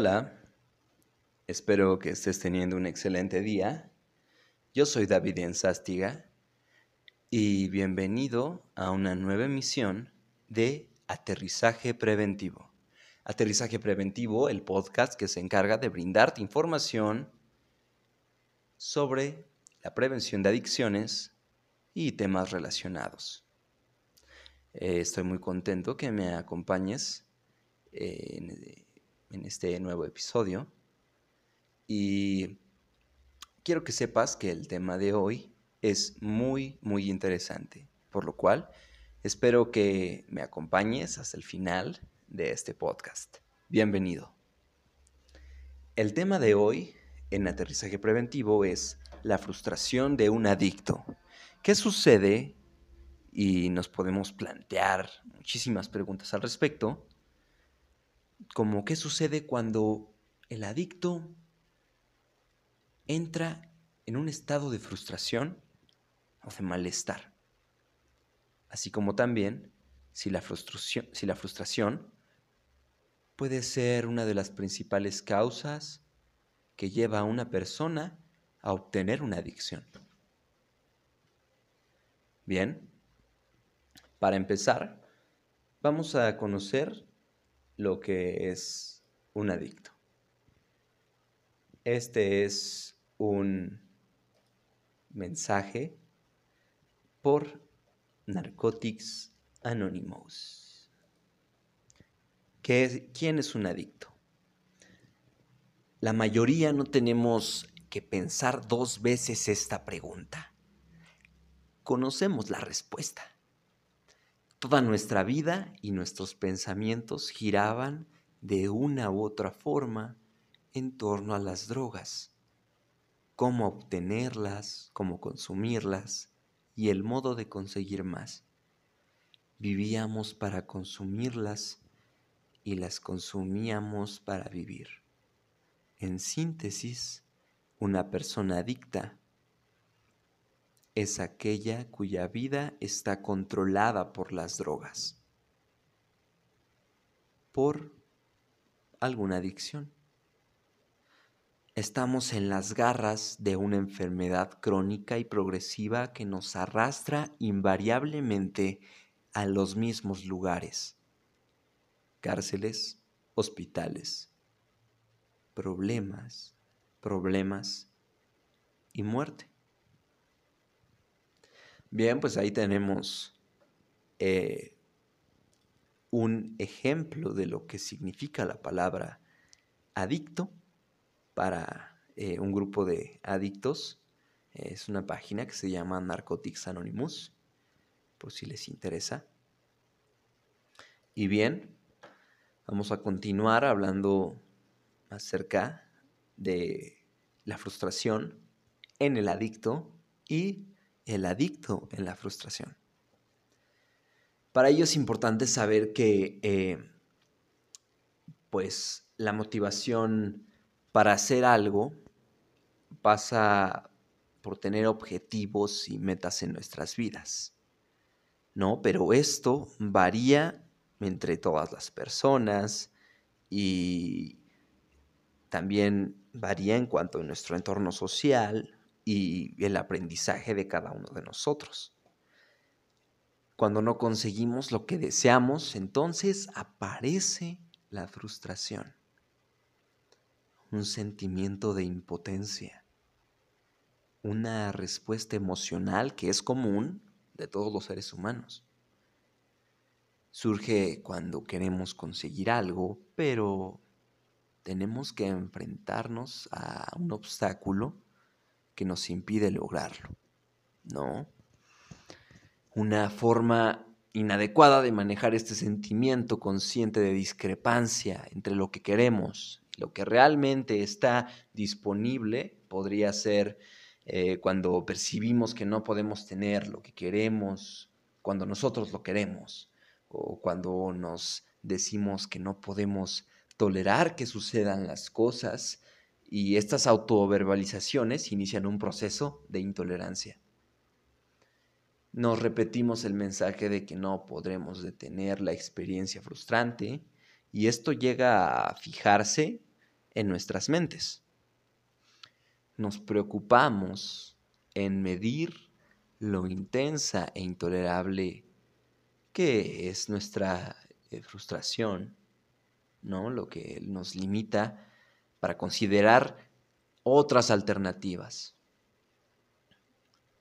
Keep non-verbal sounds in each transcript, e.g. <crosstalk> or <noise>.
Hola, espero que estés teniendo un excelente día. Yo soy David Enzástiga y bienvenido a una nueva emisión de Aterrizaje Preventivo. Aterrizaje Preventivo, el podcast que se encarga de brindarte información sobre la prevención de adicciones y temas relacionados. Eh, estoy muy contento que me acompañes eh, en este nuevo episodio y quiero que sepas que el tema de hoy es muy, muy interesante, por lo cual espero que me acompañes hasta el final de este podcast. Bienvenido. El tema de hoy en aterrizaje preventivo es la frustración de un adicto. ¿Qué sucede? Y nos podemos plantear muchísimas preguntas al respecto, como qué sucede cuando el adicto entra en un estado de frustración o de malestar. Así como también si la frustración, si la frustración puede ser una de las principales causas que lleva a una persona a obtener una adicción. Bien, para empezar, vamos a conocer lo que es un adicto. Este es un mensaje por Narcotics Anonymous. ¿Quién es un adicto? La mayoría no tenemos que pensar dos veces esta pregunta. Conocemos la respuesta. Toda nuestra vida y nuestros pensamientos giraban de una u otra forma en torno a las drogas, cómo obtenerlas, cómo consumirlas y el modo de conseguir más. Vivíamos para consumirlas y las consumíamos para vivir. En síntesis, una persona adicta es aquella cuya vida está controlada por las drogas, por alguna adicción. Estamos en las garras de una enfermedad crónica y progresiva que nos arrastra invariablemente a los mismos lugares. Cárceles, hospitales, problemas, problemas y muerte. Bien, pues ahí tenemos eh, un ejemplo de lo que significa la palabra adicto para eh, un grupo de adictos. Es una página que se llama Narcotics Anonymous, por si les interesa. Y bien, vamos a continuar hablando acerca de la frustración en el adicto y el adicto en la frustración. Para ello es importante saber que eh, pues la motivación para hacer algo pasa por tener objetivos y metas en nuestras vidas. ¿No? Pero esto varía entre todas las personas y también varía en cuanto a nuestro entorno social, y el aprendizaje de cada uno de nosotros. Cuando no conseguimos lo que deseamos, entonces aparece la frustración, un sentimiento de impotencia, una respuesta emocional que es común de todos los seres humanos. Surge cuando queremos conseguir algo, pero tenemos que enfrentarnos a un obstáculo que nos impide lograrlo, ¿no? Una forma inadecuada de manejar este sentimiento consciente de discrepancia entre lo que queremos y lo que realmente está disponible podría ser eh, cuando percibimos que no podemos tener lo que queremos cuando nosotros lo queremos o cuando nos decimos que no podemos tolerar que sucedan las cosas y estas autoverbalizaciones inician un proceso de intolerancia. Nos repetimos el mensaje de que no podremos detener la experiencia frustrante y esto llega a fijarse en nuestras mentes. Nos preocupamos en medir lo intensa e intolerable que es nuestra eh, frustración, ¿no? Lo que nos limita para considerar otras alternativas.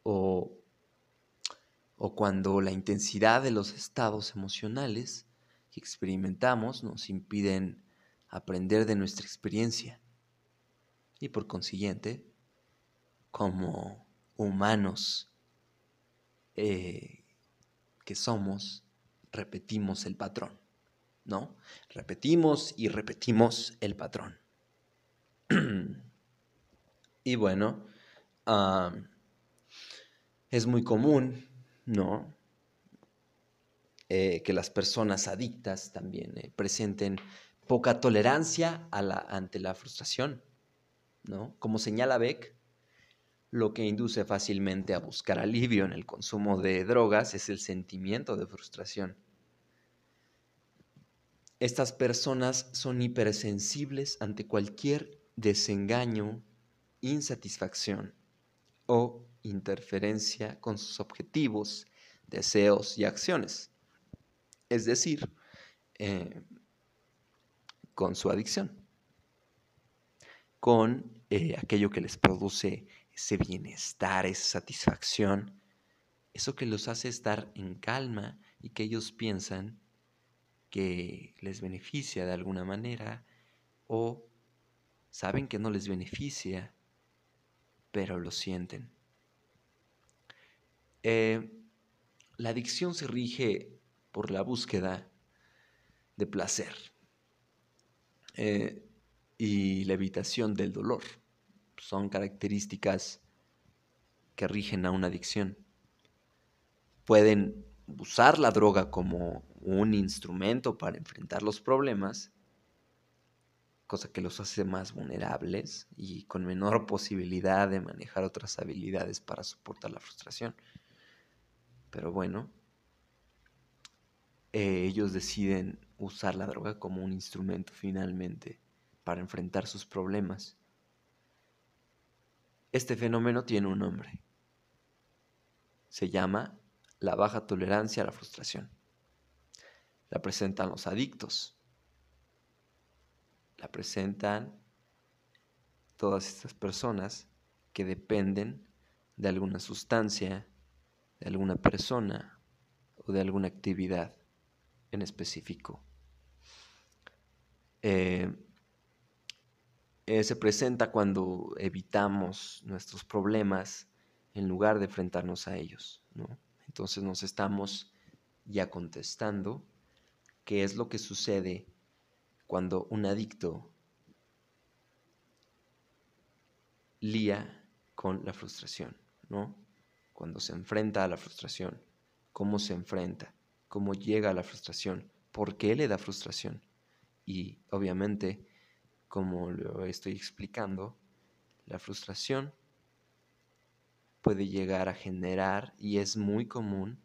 O, o cuando la intensidad de los estados emocionales que experimentamos nos impiden aprender de nuestra experiencia y por consiguiente, como humanos eh, que somos, repetimos el patrón, ¿no? Repetimos y repetimos el patrón. <clears throat> y bueno, es muy común, ¿no? Eh, que las personas adictas también eh, presenten poca tolerancia a la, ante la frustración, ¿no? Como señala Beck, lo que induce fácilmente a buscar alivio en el consumo de drogas es el sentimiento de frustración. Estas personas son hipersensibles ante cualquier desengaño, insatisfacción o interferencia con sus objetivos, deseos y acciones. Es decir, eh, con su adicción, con eh, aquello que les produce ese bienestar, esa satisfacción, eso que los hace estar en calma y que ellos piensan que les beneficia de alguna manera o saben que no les beneficia, pero lo sienten. Eh, la adicción se rige por la búsqueda de placer eh, y la evitación del dolor son características que rigen a una adicción. Pueden usar la droga como un instrumento para enfrentar los problemas, cosa que los hace más vulnerables y con menor posibilidad de manejar otras habilidades para soportar la frustración. Pero bueno, eh, ellos deciden usar la droga como un instrumento finalmente para enfrentar sus problemas este fenómeno tiene un nombre. Se llama la baja tolerancia a la frustración. La presentan los adictos. La presentan todas estas personas que dependen de alguna sustancia, de alguna persona o de alguna actividad en específico. Eh, eh, se presenta cuando evitamos nuestros problemas en lugar de enfrentarnos a ellos. Entonces nos estamos ya contestando qué es lo que sucede cuando un adicto lía con la frustración, ¿no? Cuando se enfrenta a la frustración, cómo se enfrenta, cómo llega a la frustración, por qué le da frustración. Y obviamente como lo estoy explicando, la frustración puede llegar a generar, y es muy común,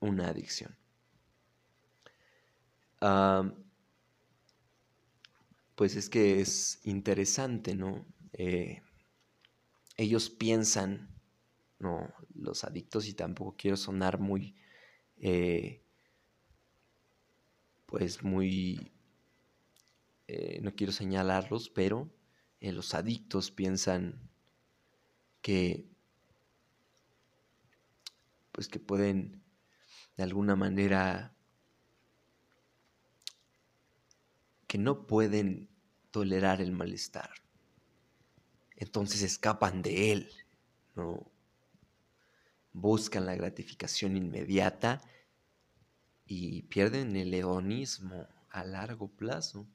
una adicción. Pues es que es interesante, ¿no? Eh, ellos piensan, no, los adictos, y tampoco quiero sonar muy, eh, pues muy eh, no quiero señalarlos, pero los adictos piensan que, pues que pueden de alguna manera, no pueden tolerar el malestar. Entonces escapan de él, ¿no? Buscan la gratificación inmediata y pierden el hedonismo a largo plazo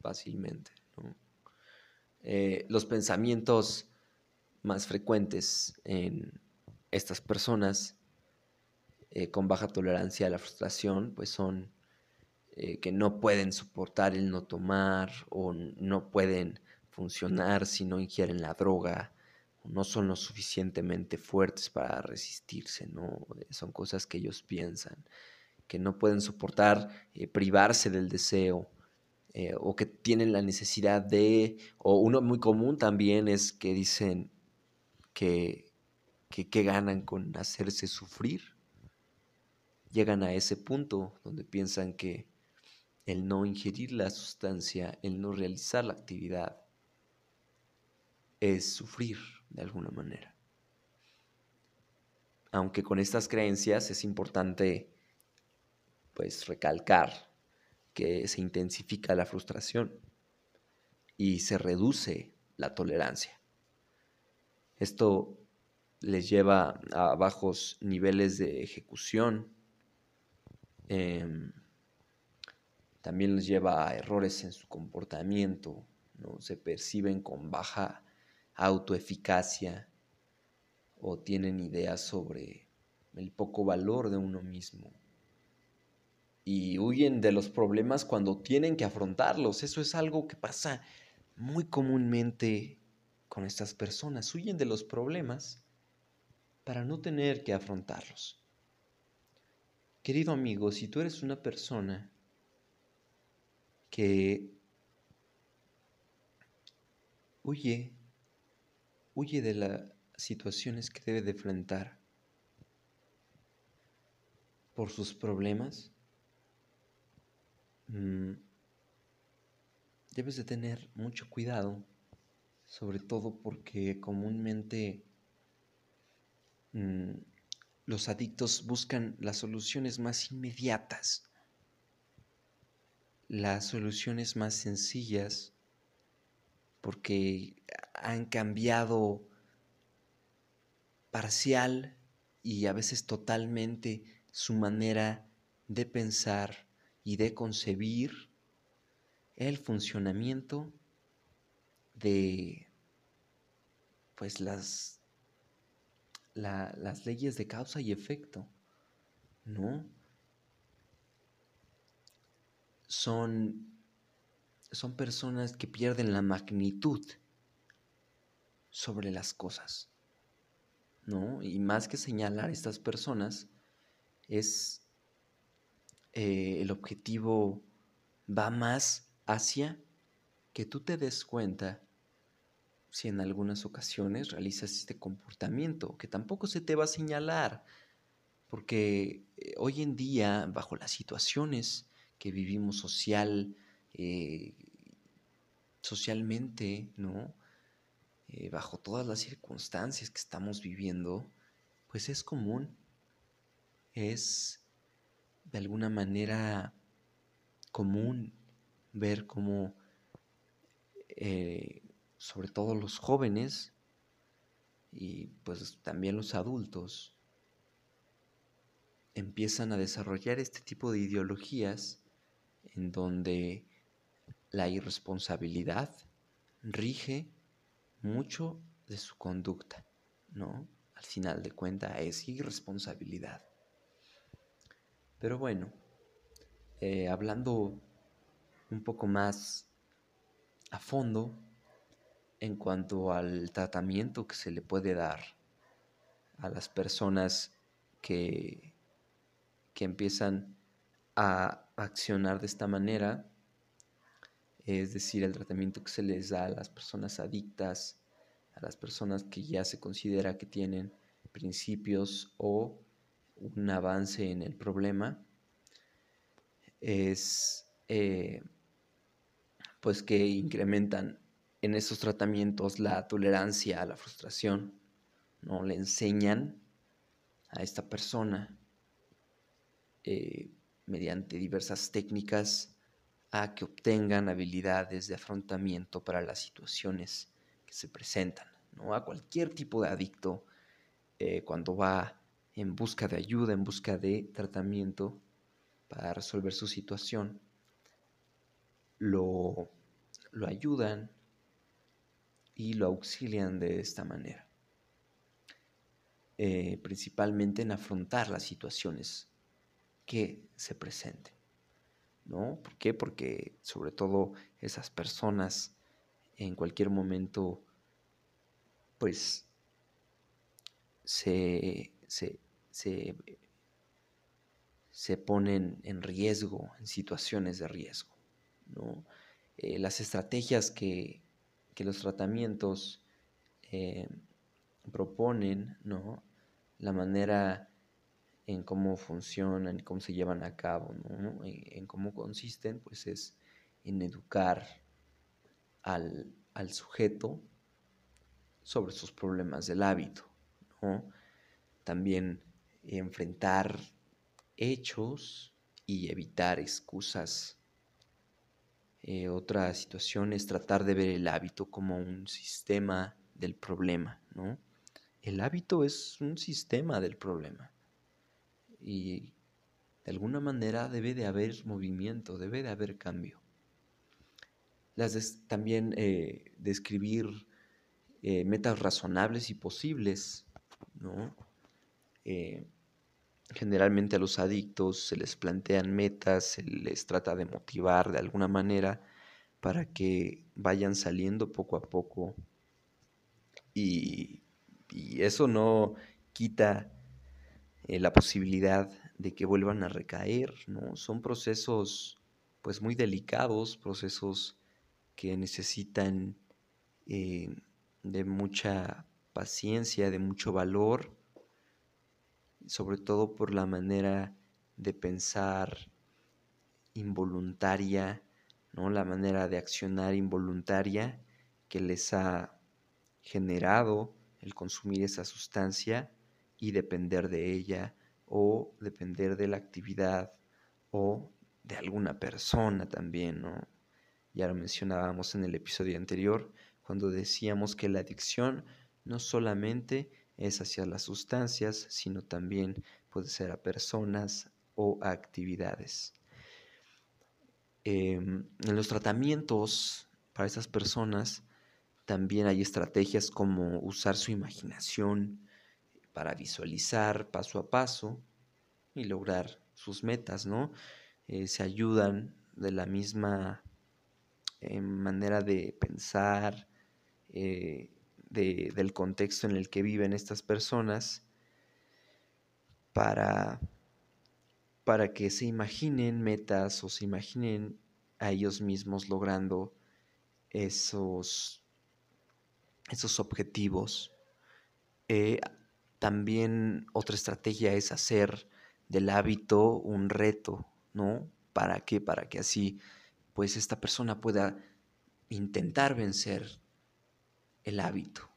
fácilmente. Eh, los pensamientos más frecuentes en estas personas eh, con baja tolerancia a la frustración, pues son eh, que no pueden soportar el no tomar o no pueden funcionar si no ingieren la droga, o no son lo suficientemente fuertes para resistirse, ¿no? Son cosas que ellos piensan, que no pueden soportar privarse del deseo, eh, o que tienen la necesidad de, o uno muy común también es que dicen que, que, ganan con hacerse sufrir. Llegan a ese punto donde piensan que el no ingerir la sustancia, el no realizar la actividad, es sufrir de alguna manera. Aunque con estas creencias es importante pues recalcar que se intensifica la frustración y se reduce la tolerancia. Esto les lleva a bajos niveles de ejecución, em, también les lleva a errores en su comportamiento, ¿no? se perciben con baja autoeficacia o tienen ideas sobre el poco valor de uno mismo y huyen de los problemas cuando tienen que afrontarlos. Eso es algo que pasa muy comúnmente con estas personas. Huyen de los problemas para no tener que afrontarlos. Querido amigo, si tú eres una persona que huye, huye de las situaciones que debe de enfrentar por sus problemas, Mm, debes de tener mucho cuidado, sobre todo porque comúnmente mm, los adictos buscan las soluciones más inmediatas, las soluciones más sencillas, porque han cambiado parcial y a veces totalmente su manera de pensar, y de concebir el funcionamiento de pues las, las leyes de causa y efecto, ¿no? Son, son personas que pierden la magnitud sobre las cosas, ¿no? Y más que señalar a estas personas, es eh, el objetivo va más hacia que tú te des cuenta si en algunas ocasiones realizas este comportamiento, que tampoco se te va a señalar, porque eh, hoy en día, bajo las situaciones que vivimos social, eh, socialmente, ¿no? bajo todas las circunstancias que estamos viviendo, pues es común, es de alguna manera común ver cómo, eh, sobre todo los jóvenes y pues también los adultos, empiezan a desarrollar este tipo de ideologías en donde la irresponsabilidad rige mucho de su conducta, ¿no? Al final de cuentas es irresponsabilidad. Pero bueno, eh, hablando un poco más a fondo en cuanto al tratamiento que se le puede dar a las personas que, que empiezan a accionar de esta manera, es decir, el tratamiento que se les da a las personas adictas, a las personas que ya se considera que tienen principios o un avance en el problema es eh, pues que incrementan en esos tratamientos la tolerancia a la frustración, ¿no? Le enseñan a esta persona eh, mediante diversas técnicas a que obtengan habilidades de afrontamiento para las situaciones que se presentan, ¿no? A cualquier tipo de adicto, eh, cuando va en busca de ayuda, en busca de tratamiento para resolver su situación, lo, lo ayudan y lo auxilian de esta manera. Eh, principalmente en afrontar las situaciones que se presenten. ¿No? ¿Por qué? Porque sobre todo esas personas en cualquier momento pues se, se, se, ponen en riesgo, en situaciones de riesgo. ¿no? Eh, las estrategias que, los tratamientos eh, proponen, ¿no? La manera en cómo funcionan, cómo se llevan a cabo, ¿no? en, cómo consisten, pues es en educar al, sujeto sobre sus problemas del hábito, ¿no? También enfrentar hechos y evitar excusas. Eh, otra situación es tratar de ver el hábito como un sistema del problema, ¿no? El hábito es un sistema del problema y de alguna manera debe de haber movimiento, debe de haber cambio. Las también eh, describir eh, metas razonables y posibles, ¿no? Eh, generalmente a los adictos se les plantean metas, se les trata de motivar de alguna manera para que vayan saliendo poco a poco y, y eso no quita eh, la posibilidad de que vuelvan a recaer, ¿no? Son procesos pues muy delicados, procesos que necesitan eh, de mucha paciencia, de mucho valor, sobre todo por la manera de pensar involuntaria, ¿no? la manera de accionar involuntaria que les ha generado el consumir esa sustancia y depender de ella o depender de la actividad o de alguna persona también, ¿no? Ya lo mencionábamos en el episodio anterior cuando decíamos que la adicción no solamente es hacia las sustancias, sino también puede ser a personas o a actividades. Em, en los tratamientos para esas personas también hay estrategias como usar su imaginación, para visualizar paso a paso y lograr sus metas, ¿no? Eh, se ayudan de la misma eh, manera de pensar, eh, del contexto en el que viven estas personas, para, para que se imaginen metas o se imaginen a ellos mismos logrando esos, esos objetivos. También otra estrategia es hacer del hábito un reto, ¿no? ¿Para qué? Para que así, pues esta persona pueda intentar vencer el hábito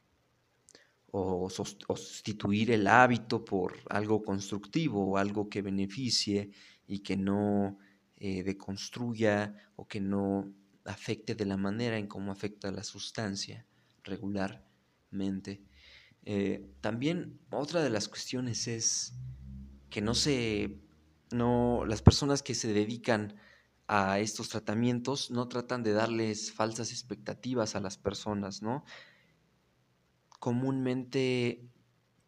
o, sustituir el hábito por algo constructivo o algo que beneficie y que no eh, deconstruya o que no afecte de la manera en cómo afecta la sustancia regularmente. Eh, también otra de las cuestiones es que no se, no, las personas que se dedican a estos tratamientos no tratan de darles falsas expectativas a las personas, ¿no? Comúnmente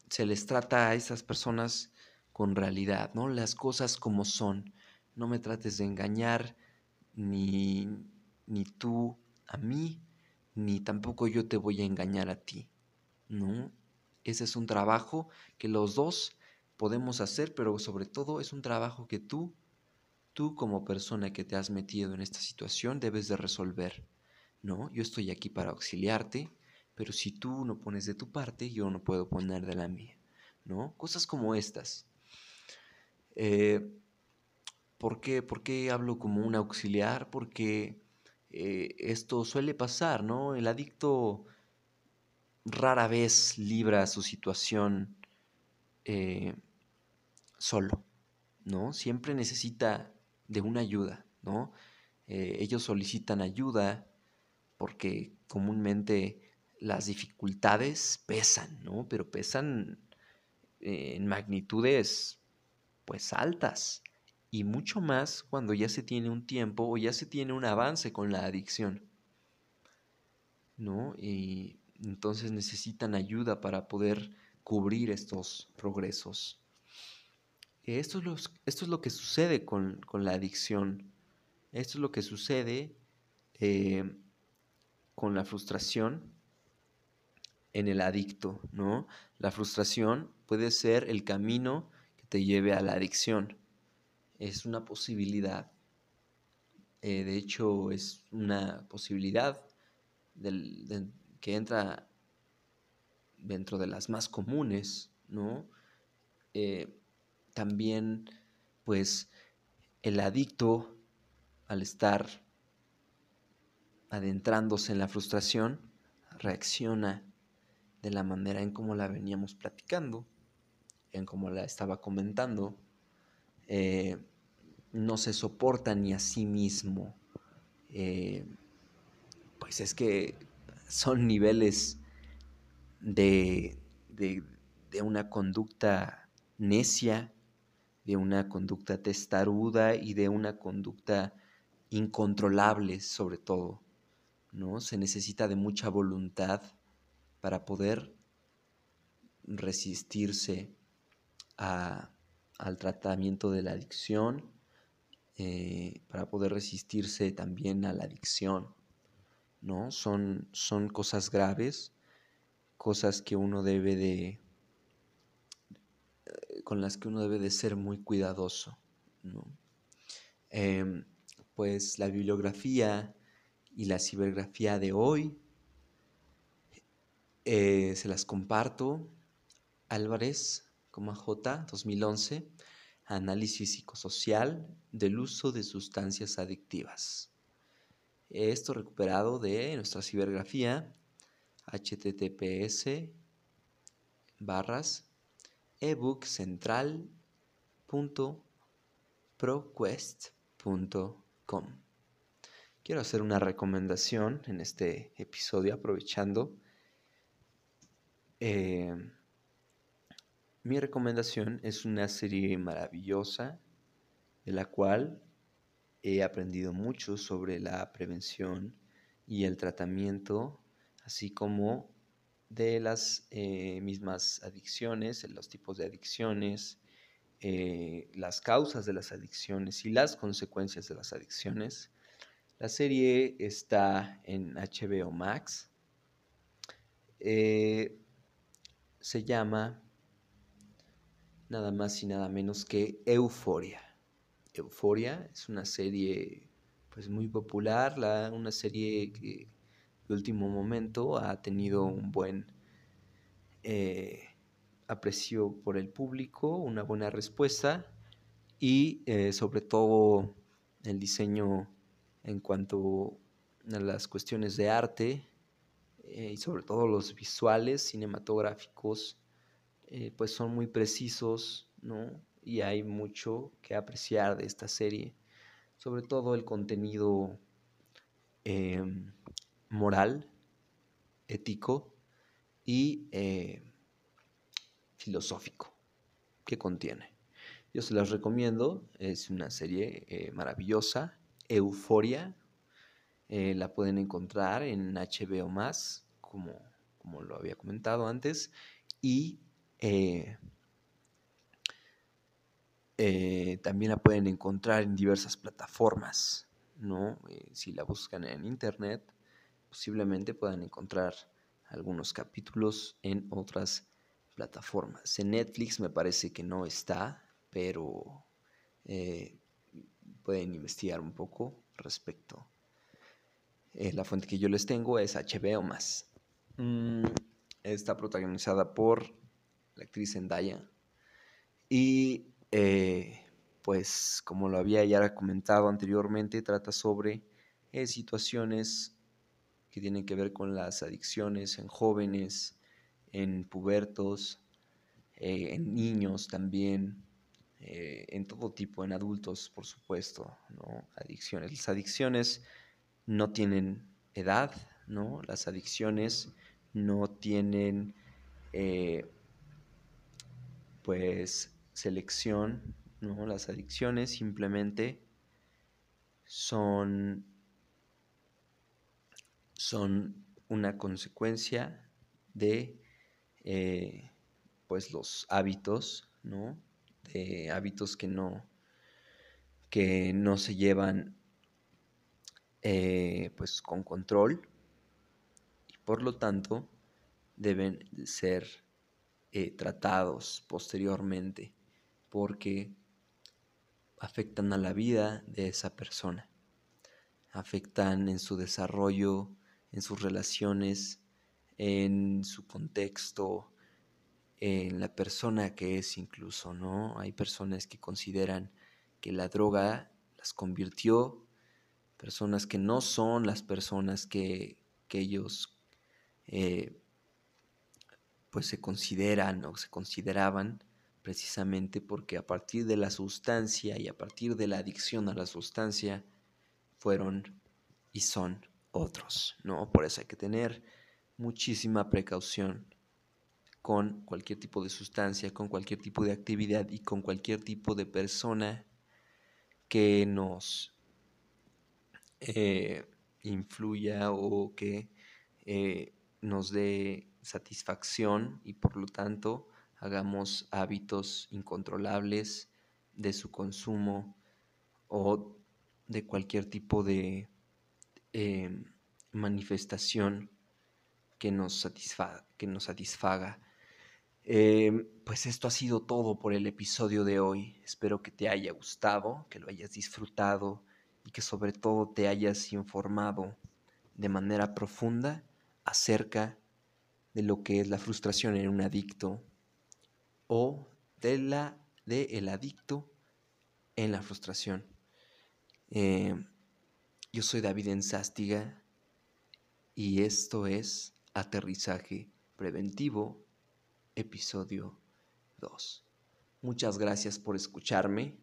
se les trata a esas personas con realidad, ¿no? Las cosas como son. No me trates de engañar ni, ni tú a mí, ni tampoco yo te voy a engañar a ti, ¿no? Ese es un trabajo que los dos podemos hacer, pero sobre todo es un trabajo que tú, tú como persona que te has metido en esta situación, debes de resolver. ¿no? Yo estoy aquí para auxiliarte, pero si tú no pones de tu parte, yo no puedo poner de la mía. ¿no? Cosas como estas. Eh, ¿por, qué, ¿por, qué, hablo como un auxiliar? Porque eh, esto suele pasar, ¿no? El adicto rara vez libra su situación eh, solo, ¿no? Siempre necesita de una ayuda, ¿no? Eh, ellos solicitan ayuda porque comúnmente las dificultades pesan, ¿no? Pero pesan en magnitudes pues altas y mucho más cuando ya se tiene un tiempo o ya se tiene un avance con la adicción, ¿no? Y entonces necesitan ayuda para poder cubrir estos progresos. Esto es lo, esto es lo que sucede con, la adicción. Esto es lo que sucede eh, con la frustración en el adicto, ¿no? La frustración puede ser el camino que te lleve a la adicción. Es una posibilidad. Eh, de hecho, es una posibilidad que entra dentro de las más comunes, ¿no? Eh, también, pues, el adicto, al estar adentrándose en la frustración, reacciona de la manera en como la veníamos platicando, en como la estaba comentando. Eh, no se soporta ni a sí mismo. Eh, pues es que son niveles de, de, una conducta necia, de una conducta testaruda y de una conducta incontrolable sobre todo. ¿no? Se necesita de mucha voluntad para poder resistirse al tratamiento de la adicción eh, para poder resistirse también a la adicción, ¿no? Son, son cosas graves, cosas que uno debe de, eh, con las que uno debe de ser muy cuidadoso, em, pues la bibliografía y la cibergrafía de hoy eh, se las comparto. Álvarez, J, 2011 análisis psicosocial del uso de sustancias adictivas. Esto recuperado de nuestra cibergrafía https barras ebookcentral.proquest.com. Quiero hacer una recomendación en este episodio aprovechando eh, mi recomendación es una serie maravillosa de la cual he aprendido mucho sobre la prevención y el tratamiento, así como de las eh, mismas adicciones, los tipos de adicciones, eh, las causas de las adicciones y las consecuencias de las adicciones. La serie está en HBO Max. Eh, se llama nada más y nada menos que Euforia. Euforia es una serie pues muy popular, una serie que de último momento ha tenido un buen eh, aprecio por el público, una buena respuesta y eh, sobre todo el diseño en cuanto a las cuestiones de arte eh, y sobre todo los visuales cinematográficos pues son muy precisos, ¿no? Y hay mucho que apreciar de esta serie, sobre todo el contenido em, moral, ético y eh, filosófico que contiene. Yo se las recomiendo, es una serie eh, maravillosa, Euforia, la pueden encontrar en HBO más, como, como lo había comentado antes, y eh, eh, también la pueden encontrar en diversas plataformas, ¿no? Eh, si la buscan en internet, posiblemente puedan encontrar algunos capítulos en otras plataformas. En Netflix me parece que no está, pero pueden investigar un poco respecto. la fuente que yo les tengo es HBO más. Mm, está protagonizada por la actriz Zendaya. Y eh, pues como lo había ya comentado anteriormente, trata sobre eh, situaciones que tienen que ver con las adicciones en jóvenes, en pubertos, eh, en niños también, en todo tipo, en adultos, por supuesto, ¿no? Adicciones. Las adicciones no tienen edad, ¿no? Las adicciones no tienen pues selección, ¿no? Las adicciones simplemente son, son una consecuencia de eh, pues los hábitos, ¿no? De hábitos que no, que no se llevan eh, pues con control y por lo tanto deben ser eh, tratados posteriormente porque afectan a la vida de esa persona. afectan en su desarrollo, en sus relaciones, en su contexto, en la persona que es incluso, ¿no? Hay personas que consideran que la droga las convirtió, personas que no son las personas que, ellos eh, pues se consideran o se consideraban precisamente porque a partir de la sustancia y a partir de la adicción a la sustancia fueron y son otros, ¿no? Por eso hay que tener muchísima precaución con cualquier tipo de sustancia, con cualquier tipo de actividad y con cualquier tipo de persona que nos eh, influya o que eh, nos dé satisfacción y por lo tanto hagamos hábitos incontrolables de su consumo o de cualquier tipo de eh, manifestación que nos, satisfaga, que nos satisfaga. Eh, pues esto ha sido todo por el episodio de hoy. Espero que te haya gustado, que lo hayas disfrutado y que sobre todo te hayas informado de manera profunda acerca de lo que es la frustración en un adicto o de la de el adicto en la frustración. Eh, yo soy David Enzástiga y esto es Aterrizaje Preventivo, episodio 2. Muchas gracias por escucharme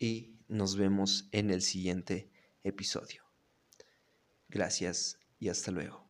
y nos vemos en el siguiente episodio. Gracias y hasta luego.